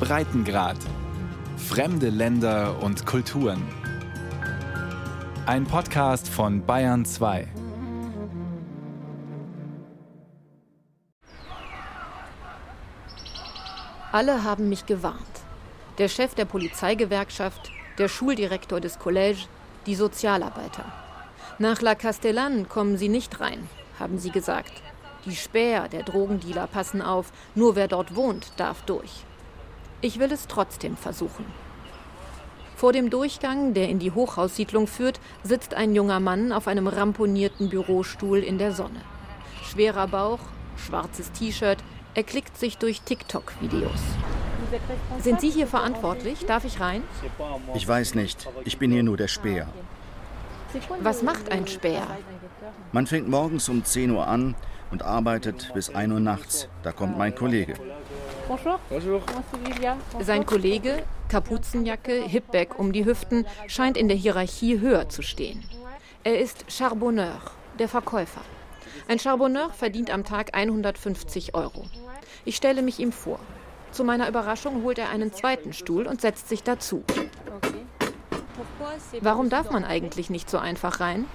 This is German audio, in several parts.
Breitengrad. Fremde Länder und Kulturen. Ein Podcast von Bayern 2. Alle haben mich gewarnt. Der Chef der Polizeigewerkschaft, der Schuldirektor des Collège, die Sozialarbeiter. Nach La Castellane kommen Sie nicht rein, haben sie gesagt. Die Späher der Drogendealer passen auf, nur wer dort wohnt, darf durch. Ich will es trotzdem versuchen. Vor dem Durchgang, der in die Hochhaussiedlung führt, sitzt ein junger Mann auf einem ramponierten Bürostuhl in der Sonne. Schwerer Bauch, schwarzes T-Shirt, er klickt sich durch TikTok-Videos. Sind Sie hier verantwortlich? Darf ich rein? Ich weiß nicht. Ich bin hier nur der Späher. Was macht ein Späher? Man fängt morgens um 10 Uhr an und arbeitet bis 1 Uhr nachts. Da kommt mein Kollege. Sein Kollege, Kapuzenjacke, Hipback um die Hüften, scheint in der Hierarchie höher zu stehen. Er ist Charbonneur, der Verkäufer. Ein Charbonneur verdient am Tag 150 Euro. Ich stelle mich ihm vor. Zu meiner Überraschung holt er einen zweiten Stuhl und setzt sich dazu. Warum darf man eigentlich nicht so einfach rein?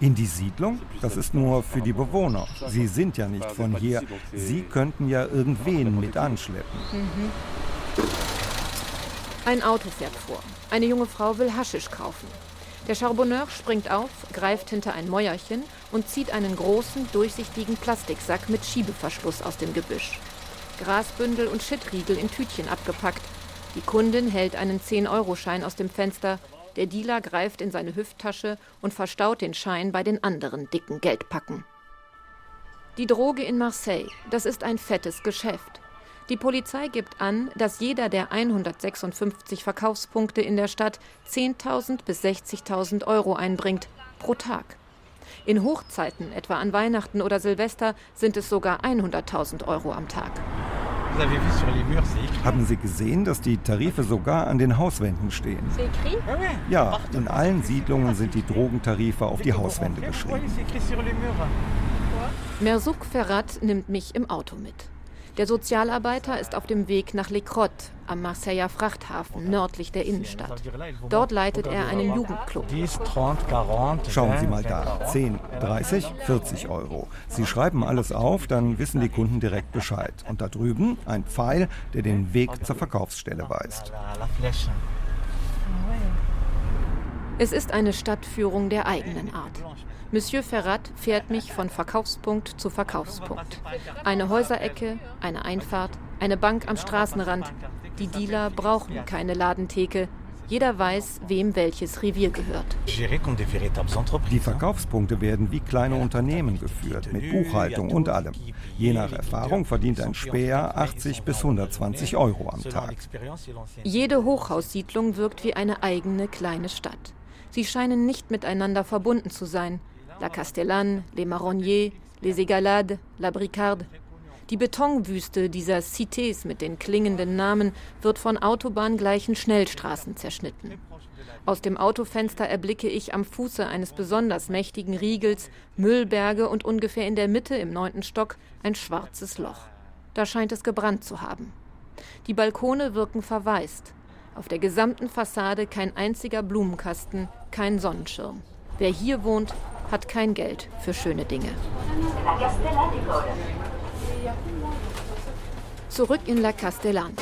In die Siedlung? Das ist nur für die Bewohner. Sie sind ja nicht von hier. Sie könnten ja irgendwen mit anschleppen. Mhm. Ein Auto fährt vor. Eine junge Frau will Haschisch kaufen. Der Charbonneur springt auf, greift hinter ein Mäuerchen und zieht einen großen, durchsichtigen Plastiksack mit Schiebeverschluss aus dem Gebüsch. Grasbündel und Schittriegel in Tütchen abgepackt. Die Kundin hält einen 10-Euro-Schein aus dem Fenster. Der Dealer greift in seine Hüfttasche und verstaut den Schein bei den anderen dicken Geldpacken. Die Droge in Marseille, das ist ein fettes Geschäft. Die Polizei gibt an, dass jeder der 156 Verkaufspunkte in der Stadt 10.000 bis 60.000 Euro einbringt pro Tag. In Hochzeiten, etwa an Weihnachten oder Silvester, sind es sogar 100.000 Euro am Tag. Haben Sie gesehen, dass die Tarife sogar an den Hauswänden stehen? Ja, in allen Siedlungen sind die Drogentarife auf die Hauswände geschrieben. Merzouk Ferrat nimmt mich im Auto mit. Der Sozialarbeiter ist auf dem Weg nach Les Crottes am Marseiller Frachthafen nördlich der Innenstadt. Dort leitet er einen Jugendclub. Schauen Sie mal da. 10, 30, 40 Euro. Sie schreiben alles auf, dann wissen die Kunden direkt Bescheid. Und da drüben ein Pfeil, der den Weg zur Verkaufsstelle weist. Es ist eine Stadtführung der eigenen Art. Monsieur Ferrat fährt mich von Verkaufspunkt zu Verkaufspunkt. Eine Häuserecke, eine Einfahrt, eine Bank am Straßenrand. Die Dealer brauchen keine Ladentheke. Jeder weiß, wem welches Revier gehört. Die Verkaufspunkte werden wie kleine Unternehmen geführt, mit Buchhaltung und allem. Je nach Erfahrung verdient ein Späher 80 bis 120 Euro am Tag. Jede Hochhaussiedlung wirkt wie eine eigene kleine Stadt. Sie scheinen nicht miteinander verbunden zu sein. La Castellane, Les Marronniers, Les Égalades, La Bricarde. Die Betonwüste dieser Cités mit den klingenden Namen wird von autobahngleichen Schnellstraßen zerschnitten. Aus dem Autofenster erblicke ich am Fuße eines besonders mächtigen Riegels Müllberge und ungefähr in der Mitte im neunten Stock ein schwarzes Loch. Da scheint es gebrannt zu haben. Die Balkone wirken verwaist. Auf der gesamten Fassade kein einziger Blumenkasten, kein Sonnenschirm. Wer hier wohnt, hat kein Geld für schöne Dinge. Zurück in La Castellane.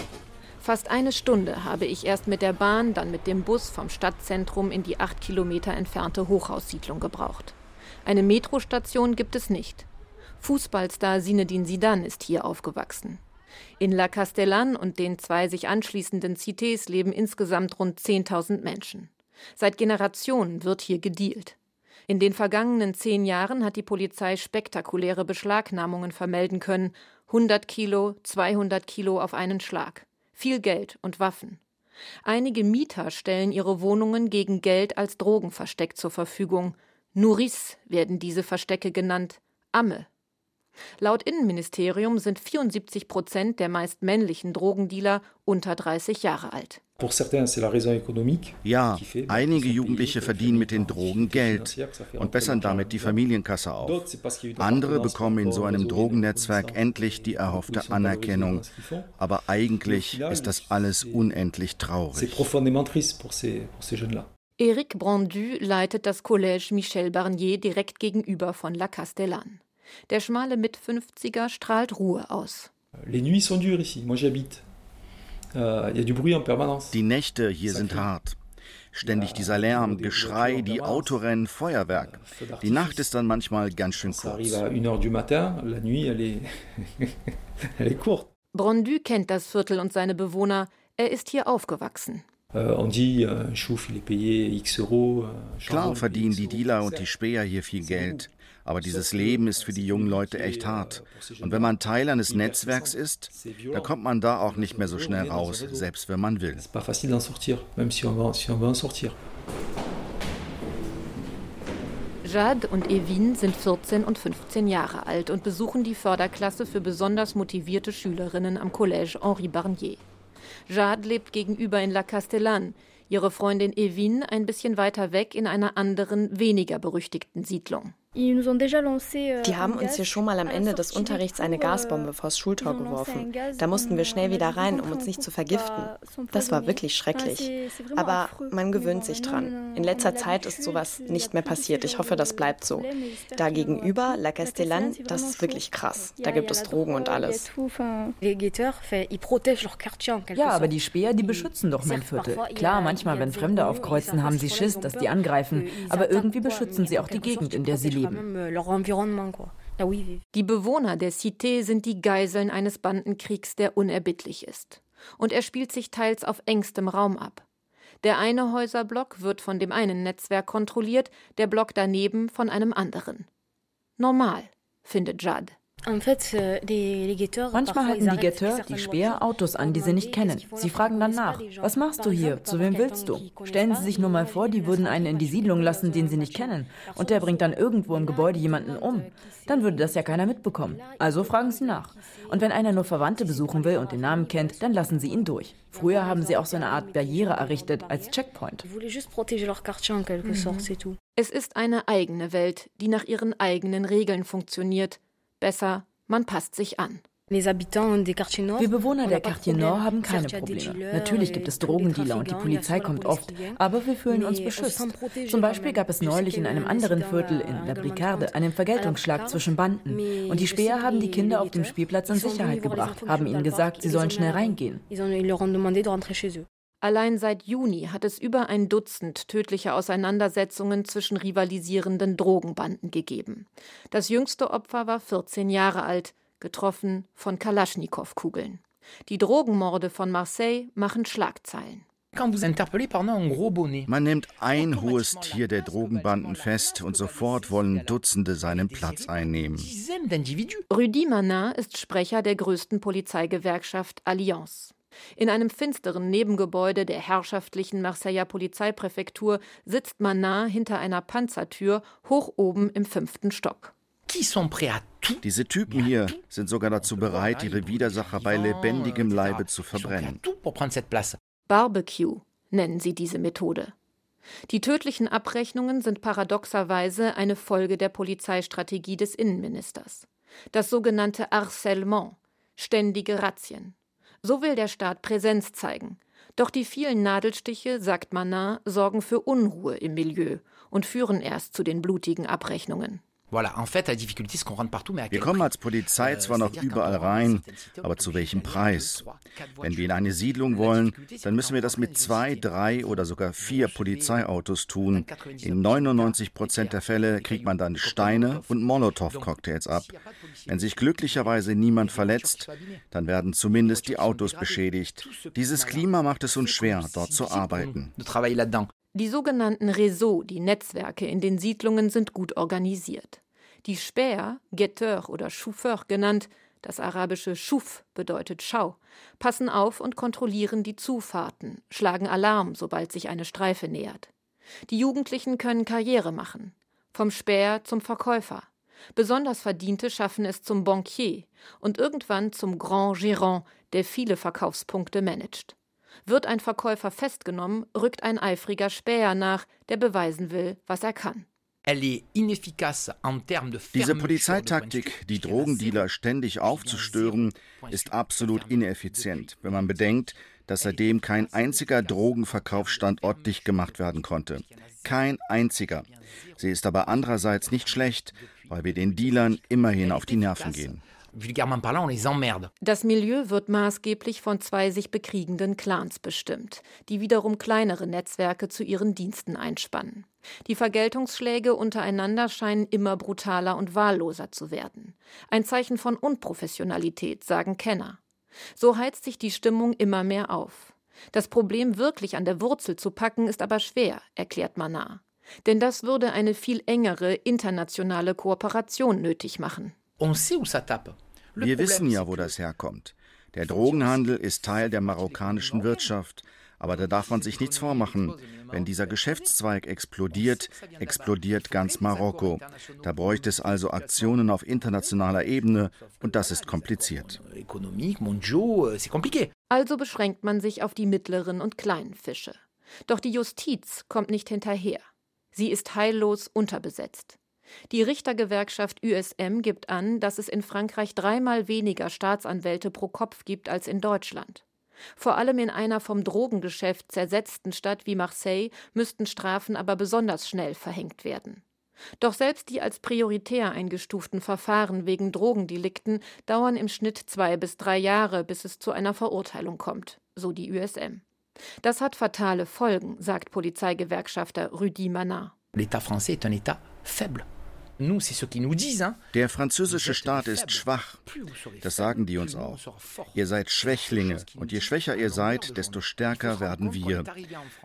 Fast eine Stunde habe ich erst mit der Bahn, dann mit dem Bus vom Stadtzentrum in die acht Kilometer entfernte Hochhaussiedlung gebraucht. Eine Metrostation gibt es nicht. Fußballstar Sinedin Sidan ist hier aufgewachsen. In La Castellane und den zwei sich anschließenden Cités leben insgesamt rund 10.000 Menschen. Seit Generationen wird hier gedealt. In den vergangenen zehn Jahren hat die Polizei spektakuläre Beschlagnahmungen vermelden können. 100 Kilo, 200 Kilo auf einen Schlag. Viel Geld und Waffen. Einige Mieter stellen ihre Wohnungen gegen Geld als Drogenversteck zur Verfügung. Nourrice werden diese Verstecke genannt. Amme. Laut Innenministerium sind 74 Prozent der meist männlichen Drogendealer unter 30 Jahre alt. Ja, einige Jugendliche verdienen mit den Drogen Geld und bessern damit die Familienkasse auf. Andere bekommen in so einem Drogennetzwerk endlich die erhoffte Anerkennung. Aber eigentlich ist das alles unendlich traurig. Eric Brandu leitet das Collège Michel Barnier direkt gegenüber von La Castellane. Der schmale Mit-50er strahlt Ruhe aus. Les nuits sont dures ici. Moi j'habite. Euh, die Nächte hier sind hart. Ständig dieser Lärm, Geschrei, die Autorennen, Feuerwerk. Die Nacht ist dann manchmal ganz schön kurz. Brondu kennt das Viertel und seine Bewohner. Er ist hier aufgewachsen. Euh, euh, Klar verdienen die Dealer und die Späher hier viel Geld. Aber dieses Leben ist für die jungen Leute echt hart. Und wenn man Teil eines Netzwerks ist, dann kommt man da auch nicht mehr so schnell raus, selbst wenn man will. Jade und Evin sind 14 und 15 Jahre alt und besuchen die Förderklasse für besonders motivierte Schülerinnen am Collège Henri Barnier. Jade lebt gegenüber in La Castellane, ihre Freundin Evin ein bisschen weiter weg in einer anderen, weniger berüchtigten Siedlung. Euh, die haben uns hier schon mal am Ende des Unterrichts eine euh, Gasbombe vors Schultor geworfen. Da mussten wir schnell wieder rein, um uns nicht zu vergiften. Das war wirklich schrecklich. Aber man gewöhnt sich dran. In letzter Zeit ist sowas nicht mehr passiert. Ich hoffe, das bleibt so. Da gegenüber, La Castellane, das ist wirklich krass. Da gibt es Drogen und alles. Ja, aber die Speer, die beschützen doch mein Viertel. Klar, manchmal, wenn Fremde aufkreuzen, haben sie Schiss, dass die angreifen. Aber irgendwie beschützen sie auch die Gegend, in der sie leben leben. Euh, die Bewohner der Cité sind die Geiseln eines Bandenkriegs, der unerbittlich ist. Und er spielt sich teils auf engstem Raum ab. Der eine Häuserblock wird von dem einen Netzwerk kontrolliert, der Block daneben von einem anderen. Normal, findet Judd. Euh, Manchmal halten die Guetteurs, die Speer, Autos an, die sie nicht kennen. Sie fragen dann nach, was machst du hier, zu wem willst du? Stellen Sie sich nur mal vor, die würden einen in die Siedlung lassen, den sie nicht kennen, und der bringt dann irgendwo im Gebäude jemanden um. Dann würde das ja keiner mitbekommen. Also fragen Sie nach. Und wenn einer nur Verwandte besuchen will und den Namen kennt, dann lassen Sie ihn durch. Früher haben sie auch so eine Art Barriere errichtet als Checkpoint. Es ist eine eigene Welt, die nach ihren eigenen Regeln funktioniert Besser, man passt sich an. Wir Bewohner der Quartier Nord haben keine Probleme. Natürlich gibt es Drogendealer und die Polizei kommt oft, aber wir fühlen uns beschützt. Zum Beispiel gab es neulich in einem anderen Viertel in La Bricade einen Vergeltungsschlag zwischen Banden. Und die Späher haben die Kinder auf dem Spielplatz in Sicherheit gebracht, haben ihnen gesagt, sie sollen schnell reingehen. Allein seit Juni hat es über ein Dutzend tödliche Auseinandersetzungen zwischen rivalisierenden Drogenbanden gegeben. Das jüngste Opfer war 14 Jahre alt, getroffen von Kalaschnikow-Kugeln. Die Drogenmorde von Marseille machen Schlagzeilen. Man nimmt ein hohes Tier der Drogenbanden fest und sofort wollen Dutzende seinen Platz einnehmen. Rudi Manin ist Sprecher der größten Polizeigewerkschaft Allianz. In einem finsteren Nebengebäude der herrschaftlichen Marseiller Polizeipräfektur sitzt Manin hinter einer Panzertür hoch oben im fünften Stock. Diese Typen hier sind sogar dazu bereit, ihre Widersacher bei lebendigem Leibe zu verbrennen. Barbecue nennen sie diese Methode. Die tödlichen Abrechnungen sind paradoxerweise eine Folge der Polizeistrategie des Innenministers. Das sogenannte Harcèlement, ständige Razzien. So will der Staat Präsenz zeigen. Doch die vielen Nadelstiche, sagt Manin, sorgen für Unruhe im Milieu und führen erst zu den blutigen Abrechnungen. Wir kommen als Polizei zwar noch überall rein, aber zu welchem Preis? Wenn wir in eine Siedlung wollen, dann müssen wir das mit zwei, drei oder sogar vier Polizeiautos tun. In 99 Prozent der Fälle kriegt man dann Steine und Molotow-Cocktails ab. Wenn sich glücklicherweise niemand verletzt, dann werden zumindest die Autos beschädigt. Dieses Klima macht es uns schwer, dort zu arbeiten. Die sogenannten Réseaux, die Netzwerke in den Siedlungen, sind gut organisiert. Die Späher, Guetteur oder Chauffeur genannt, das arabische Schuf bedeutet Schau, passen auf und kontrollieren die Zufahrten, schlagen Alarm, sobald sich eine Streife nähert. Die Jugendlichen können Karriere machen. Vom Späher zum Verkäufer. Besonders Verdiente schaffen es zum Banquier und irgendwann zum Grand Gérant, der viele Verkaufspunkte managt. Wird ein Verkäufer festgenommen, rückt ein eifriger Späher nach, der beweisen will, was er kann. Diese Polizeitaktik, die Drogendealer ständig aufzustören, ist absolut ineffizient, wenn man bedenkt, dass seitdem kein einziger Drogenverkaufsstandort dicht gemacht werden konnte. Kein einziger. Sie ist aber andererseits nicht schlecht, weil wir den Dealern immerhin auf die Nerven gehen. Das Milieu wird maßgeblich von zwei sich bekriegenden Clans bestimmt, die wiederum kleinere Netzwerke zu ihren Diensten einspannen. Die Vergeltungsschläge untereinander scheinen immer brutaler und wahlloser zu werden. Ein Zeichen von Unprofessionalität, sagen Kenner. So heizt sich die Stimmung immer mehr auf. Das Problem wirklich an der Wurzel zu packen, ist aber schwer, erklärt Manar. Denn das würde eine viel engere internationale Kooperation nötig machen. Wir wissen ja, wo das herkommt. Der Drogenhandel ist Teil der marokkanischen Wirtschaft. Aber da darf man sich nichts vormachen. Wenn dieser Geschäftszweig explodiert, explodiert ganz Marokko. Da bräuchte es also Aktionen auf internationaler Ebene und das ist kompliziert. Also beschränkt man sich auf die mittleren und kleinen Fische. Doch die Justiz kommt nicht hinterher. Sie ist heillos unterbesetzt. Die Richtergewerkschaft USM gibt an, dass es in Frankreich dreimal weniger Staatsanwälte pro Kopf gibt als in Deutschland. Vor allem in einer vom Drogengeschäft zersetzten Stadt wie Marseille müssten Strafen aber besonders schnell verhängt werden. Doch selbst die als prioritär eingestuften Verfahren wegen Drogendelikten dauern im Schnitt zwei bis drei Jahre, bis es zu einer Verurteilung kommt, so die USM. Das hat fatale Folgen, sagt Polizeigewerkschafter Rudi Manard. L'État français est un État faible. Der französische Staat ist schwach. Das sagen die uns auch. Ihr seid Schwächlinge und je schwächer ihr seid, desto stärker werden wir.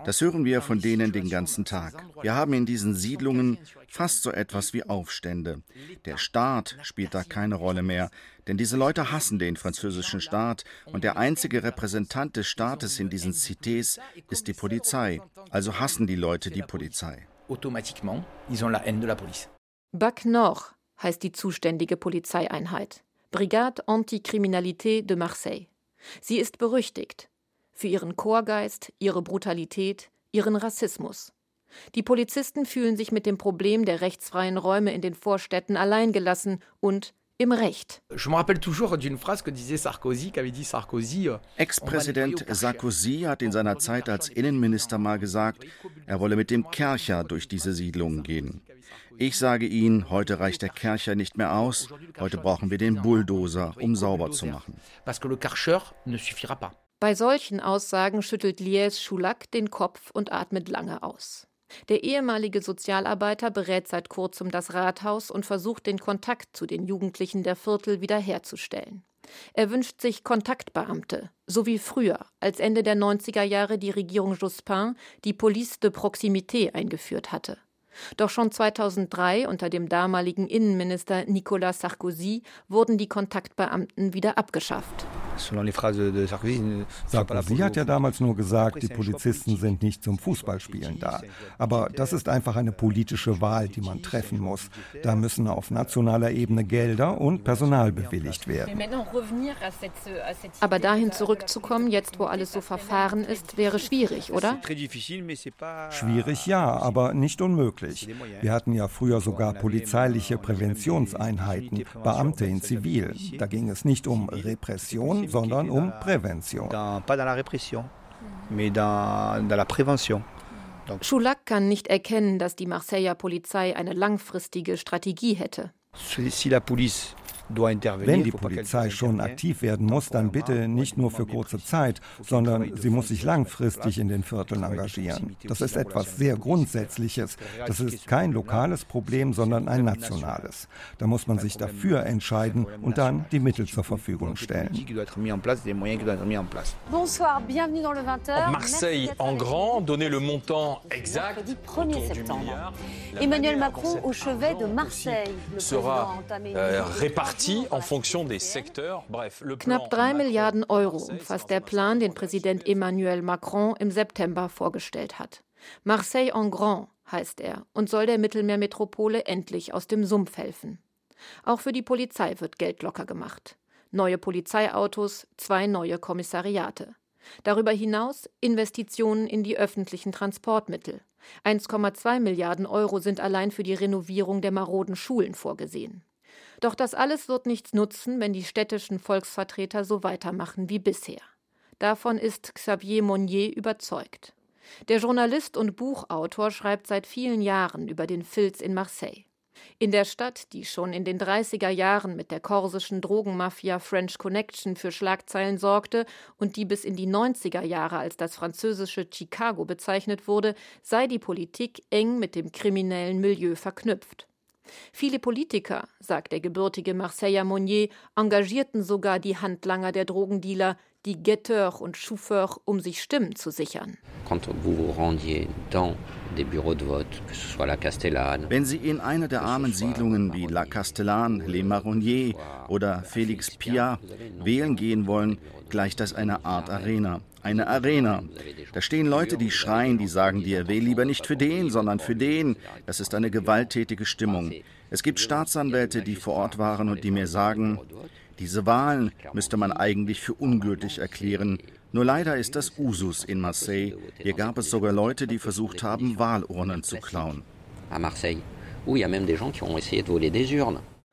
Das hören wir von denen den ganzen Tag. Wir haben in diesen Siedlungen fast so etwas wie Aufstände. Der Staat spielt da keine Rolle mehr, denn diese Leute hassen den französischen Staat und der einzige Repräsentant des Staates in diesen Cités ist die Polizei. Also hassen die Leute die Polizei. Automatiquement, ils ont la haine de la police. BAC Nord heißt die zuständige Polizeieinheit. Brigade Anticriminalité de Marseille. Sie ist berüchtigt für ihren Chorgeist, ihre Brutalität, ihren Rassismus. Die Polizisten fühlen sich mit dem Problem der rechtsfreien Räume in den Vorstädten alleingelassen und im Recht. Ex-Präsident Sarkozy hat in seiner Zeit als Innenminister mal gesagt, er wolle mit dem Kercher durch diese Siedlungen gehen. Ich sage Ihnen, heute reicht der Kercher nicht mehr aus, heute brauchen wir den Bulldozer, um sauber zu machen. Ne Bei solchen Aussagen schüttelt Lies Schulak den Kopf und atmet lange aus. Der ehemalige Sozialarbeiter berät seit kurzem das Rathaus und versucht den Kontakt zu den Jugendlichen der Viertel wiederherzustellen. Er wünscht sich Kontaktbeamte, so wie früher, als Ende der 90er Jahre die Regierung Jospin die Police de Proximité eingeführt hatte. Doch schon 2003 unter dem damaligen Innenminister Nicolas Sarkozy wurden die Kontaktbeamten wieder abgeschafft. Sarkozy hat ja damals nur gesagt, die Polizisten sind nicht zum Fußballspielen da. Aber das ist einfach eine politische Wahl, die man treffen muss. Da müssen auf nationaler Ebene Gelder und Personal bewilligt werden. Aber dahin zurückzukommen, jetzt wo alles so verfahren ist, wäre schwierig, oder? Schwierig ja, aber nicht unmöglich. Wir hatten ja früher sogar polizeiliche Präventionseinheiten, Beamte in Zivil. Da ging es nicht um Repression, sondern um Prävention. Schulak kann nicht erkennen, dass die Marseiller Polizei eine langfristige Strategie hätte. Si la police wenn die Polizei schon aktiv werden muss, dann bitte nicht nur für kurze Zeit, sondern sie muss sich langfristig in den Vierteln engagieren. Das ist etwas sehr Grundsätzliches. Das ist kein lokales Problem, sondern ein nationales. Da muss man sich dafür entscheiden und dann die Mittel zur Verfügung stellen. Bonsoir, bienvenue dans le 20h. Marseille en grand, donnez le montant exact. 1er septembre. Emmanuel Macron au chevet de Marseille. Sera euh, réparti Knapp drei Milliarden Euro umfasst der Plan, den Präsident Emmanuel Macron im September vorgestellt hat. Marseille en Grand heißt er und soll der Mittelmeermetropole endlich aus dem Sumpf helfen. Auch für die Polizei wird Geld locker gemacht. Neue Polizeiautos, zwei neue Kommissariate. Darüber hinaus Investitionen in die öffentlichen Transportmittel. 1,2 Milliarden Euro sind allein für die Renovierung der maroden Schulen vorgesehen. Doch das alles wird nichts nutzen, wenn die städtischen Volksvertreter so weitermachen wie bisher. Davon ist Xavier Monnier überzeugt. Der Journalist und Buchautor schreibt seit vielen Jahren über den Filz in Marseille. In der Stadt, die schon in den 30er Jahren mit der korsischen Drogenmafia French Connection für Schlagzeilen sorgte und die bis in die 90er Jahre als das französische Chicago bezeichnet wurde, sei die Politik eng mit dem kriminellen Milieu verknüpft. Viele Politiker, sagt der gebürtige Marseiller Monnier, engagierten sogar die Handlanger der Drogendealer, die Guetteurs und Chauffeurs, um sich Stimmen zu sichern. Wenn Sie in eine der armen Siedlungen wie La Castellane, Les Marronniers oder Félix Piat wählen gehen wollen, gleicht das einer Art Arena. Eine Arena. Da stehen Leute, die schreien, die sagen dir, wähl lieber nicht für den, sondern für den. Das ist eine gewalttätige Stimmung. Es gibt Staatsanwälte, die vor Ort waren und die mir sagen, diese Wahlen müsste man eigentlich für ungültig erklären. Nur leider ist das Usus in Marseille. Hier gab es sogar Leute, die versucht haben, Wahlurnen zu klauen.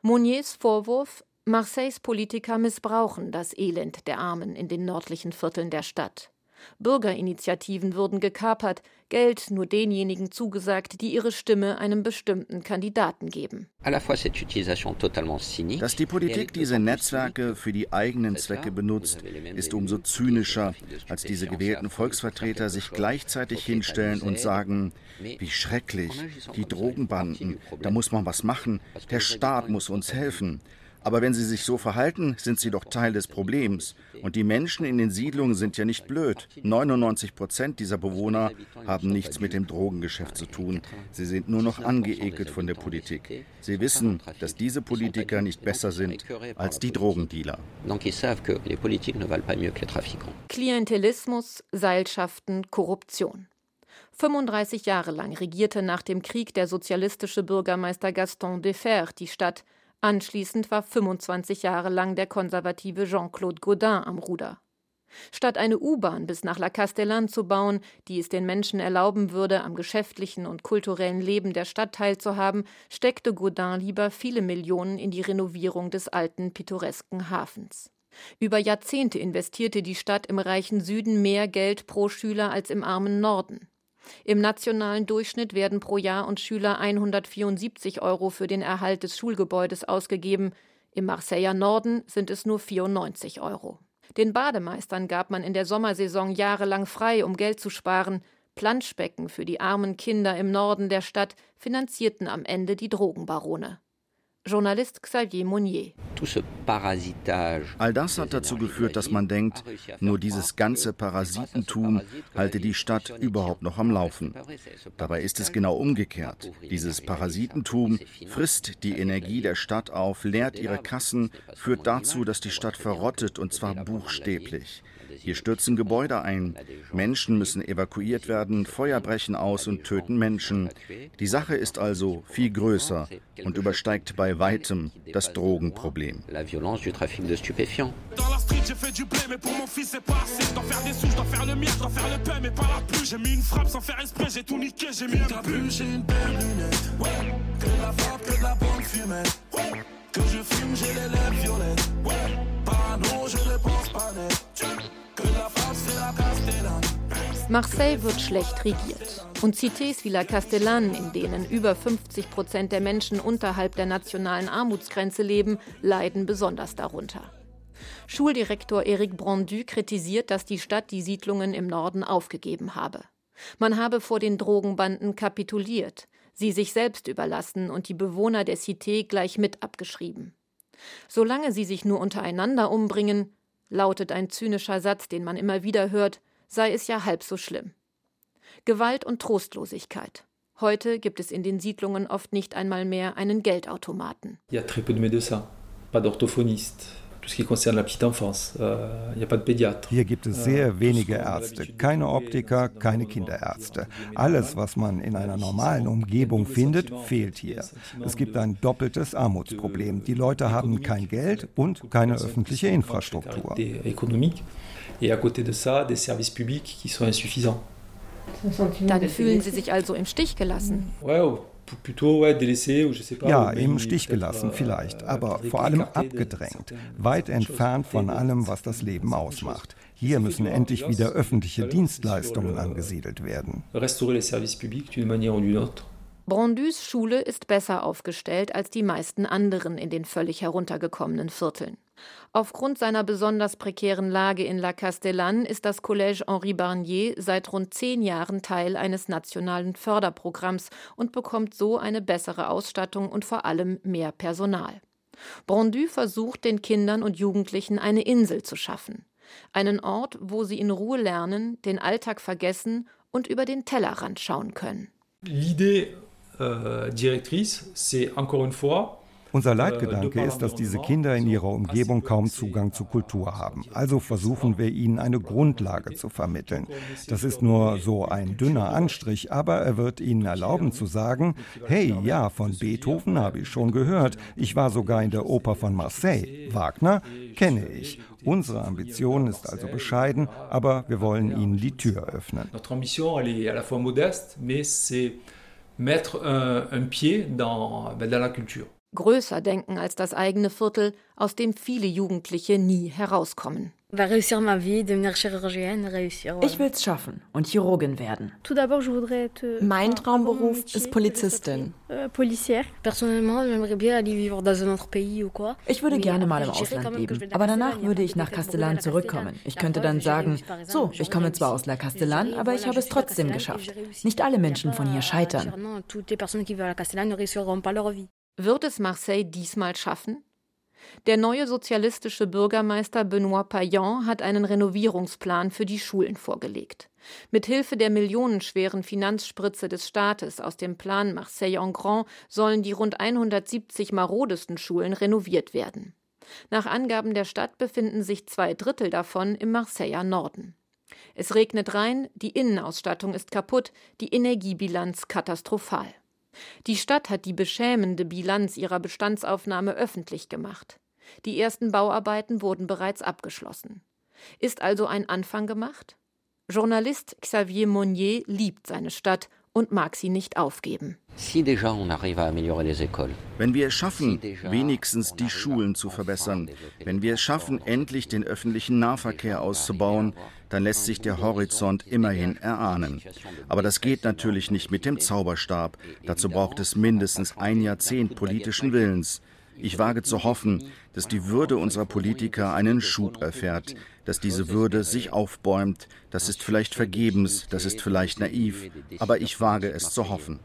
Monniers Vorwurf, Marseilles Politiker missbrauchen das Elend der Armen in den nördlichen Vierteln der Stadt. Bürgerinitiativen würden gekapert, Geld nur denjenigen zugesagt, die ihre Stimme einem bestimmten Kandidaten geben. Dass die Politik diese Netzwerke für die eigenen Zwecke benutzt, ist umso zynischer, als diese gewählten Volksvertreter sich gleichzeitig hinstellen und sagen, wie schrecklich, die Drogenbanden, da muss man was machen, der Staat muss uns helfen. Aber wenn sie sich so verhalten, sind sie doch Teil des Problems. Und die Menschen in den Siedlungen sind ja nicht blöd. 99 Prozent dieser Bewohner haben nichts mit dem Drogengeschäft zu tun. Sie sind nur noch angeekelt von der Politik. Sie wissen, dass diese Politiker nicht besser sind als die Drogendealer. Klientelismus, Seilschaften, Korruption. 35 Jahre lang regierte nach dem Krieg der sozialistische Bürgermeister Gaston Defer die Stadt Anschließend war 25 Jahre lang der konservative Jean-Claude Gaudin am Ruder. Statt eine U-Bahn bis nach La Castellane zu bauen, die es den Menschen erlauben würde, am geschäftlichen und kulturellen Leben der Stadt teilzuhaben, steckte Gaudin lieber viele Millionen in die Renovierung des alten pittoresken Hafens. Über Jahrzehnte investierte die Stadt im reichen Süden mehr Geld pro Schüler als im armen Norden. Im nationalen Durchschnitt werden pro Jahr und Schüler 174 Euro für den Erhalt des Schulgebäudes ausgegeben. Im Marseiller Norden sind es nur 94 Euro. Den Bademeistern gab man in der Sommersaison jahrelang frei, um Geld zu sparen. Planschbecken für die armen Kinder im Norden der Stadt finanzierten am Ende die Drogenbarone. Journalist Xavier Monnier. All das hat dazu geführt, dass man denkt, nur dieses ganze Parasitentum halte die Stadt überhaupt noch am Laufen. Dabei ist es genau umgekehrt. Dieses Parasitentum frisst die Energie der Stadt auf, leert ihre Kassen, führt dazu, dass die Stadt verrottet und zwar buchstäblich. Hier stürzen Gebäude ein, Menschen müssen evakuiert werden, Feuer brechen aus und töten Menschen. Die Sache ist also viel größer und übersteigt bei weitem das Drogenproblem. J'ai fait du blé, mais pour mon fils c'est pas assez. Je dois faire des sous, je dois faire le mien, je dois faire le pain, mais pas la pluie. J'ai mis une frappe sans faire esprit, j'ai tout niqué, j'ai mis un capuche et une paire de lunettes. Ouais, que de la frappe, que de la bonne fumette. Marseille wird schlecht regiert. Und Cités wie La Castellane, in denen über 50 Prozent der Menschen unterhalb der nationalen Armutsgrenze leben, leiden besonders darunter. Schuldirektor Eric Brondu kritisiert, dass die Stadt die Siedlungen im Norden aufgegeben habe. Man habe vor den Drogenbanden kapituliert, sie sich selbst überlassen und die Bewohner der Cité gleich mit abgeschrieben. Solange sie sich nur untereinander umbringen, lautet ein zynischer Satz, den man immer wieder hört, sei es ja halb so schlimm. Gewalt und Trostlosigkeit. Heute gibt es in den Siedlungen oft nicht einmal mehr einen Geldautomaten. Il très peu de médecins, pas d'orthophonistes, Euh, Hier gibt es sehr euh, wenige Ärzte, keine Optiker, keine Kinderärzte. Alles, was man in einer normalen Umgebung findet, fehlt hier. Es gibt ein doppeltes Armutsproblem. Die Leute haben kein Geld und keine öffentliche Infrastruktur. Dann fühlen Sie sich also im Stich gelassen. Ja, im Stich gelassen euh, vielleicht, aber vor allem abgedrängt, weit entfernt von allem, was das Leben ausmacht. Hier müssen endlich wieder öffentliche Dienstleistungen angesiedelt werden. Brondus Schule ist besser aufgestellt als die meisten anderen in den völlig heruntergekommenen Vierteln. Aufgrund seiner besonders prekären Lage in La Castellane ist das Collège Henri Barnier seit rund zehn Jahren Teil eines nationalen Förderprogramms und bekommt so eine bessere Ausstattung und vor allem mehr Personal. Brondu versucht den Kindern und Jugendlichen eine Insel zu schaffen. Einen Ort, wo sie in Ruhe lernen, den Alltag vergessen und über den Tellerrand schauen können. L'idée euh, directrice, c'est encore une fois unser Leitgedanke ist, dass diese Kinder in ihrer Umgebung kaum Zugang zu Kultur haben. Also versuchen wir ihnen eine Grundlage zu vermitteln. Das ist nur so ein dünner Anstrich, aber er wird ihnen erlauben zu sagen, hey, ja, von Beethoven habe ich schon gehört. Ich war sogar in der Oper von Marseille. Wagner kenne ich. Unsere Ambition ist also bescheiden, aber wir wollen ihnen die Tür öffnen. Notre ambition, est à la fois modeste, mais c'est mettre un, un pied dans, dans la culture größer denken als das eigene Viertel, aus dem viele Jugendliche nie herauskommen. Ich will es schaffen und Chirurgin werden. Mein Traumberuf ist Polizistin. Euh, ich würde gerne mal im Ausland leben, aber danach würde ich nach Castellan zurückkommen. Ich könnte dann sagen, so, ich komme zwar aus La Castellan, aber ich habe es trotzdem geschafft. Nicht alle Menschen von hier scheitern. Wird es Marseille diesmal schaffen? Der neue sozialistische Bürgermeister Benoît Payan hat einen Renovierungsplan für die Schulen vorgelegt. Mit Hilfe der millionenschweren Finanzspritze des Staates aus dem Plan Marseille en Grand sollen die rund 170 marodesten Schulen renoviert werden. Nach Angaben der Stadt befinden sich zwei Drittel davon im Marseiller Norden. Es regnet rein, die Innenausstattung ist kaputt, die Energiebilanz katastrophal. Die Stadt hat die beschämende Bilanz ihrer Bestandsaufnahme öffentlich gemacht. Die ersten Bauarbeiten wurden bereits abgeschlossen. Ist also ein Anfang gemacht? Journalist Xavier Monnier liebt seine Stadt und mag sie nicht aufgeben. Wenn wir es schaffen, wenigstens die Schulen zu verbessern, wenn wir es schaffen, endlich den öffentlichen Nahverkehr auszubauen, dann lässt sich der Horizont immerhin erahnen. Aber das geht natürlich nicht mit dem Zauberstab. Dazu braucht es mindestens ein Jahrzehnt politischen Willens. Ich wage zu hoffen, dass die Würde unserer Politiker einen Schub erfährt, dass diese Würde sich aufbäumt. Das ist vielleicht vergebens, das ist vielleicht naiv, aber ich wage es zu hoffen.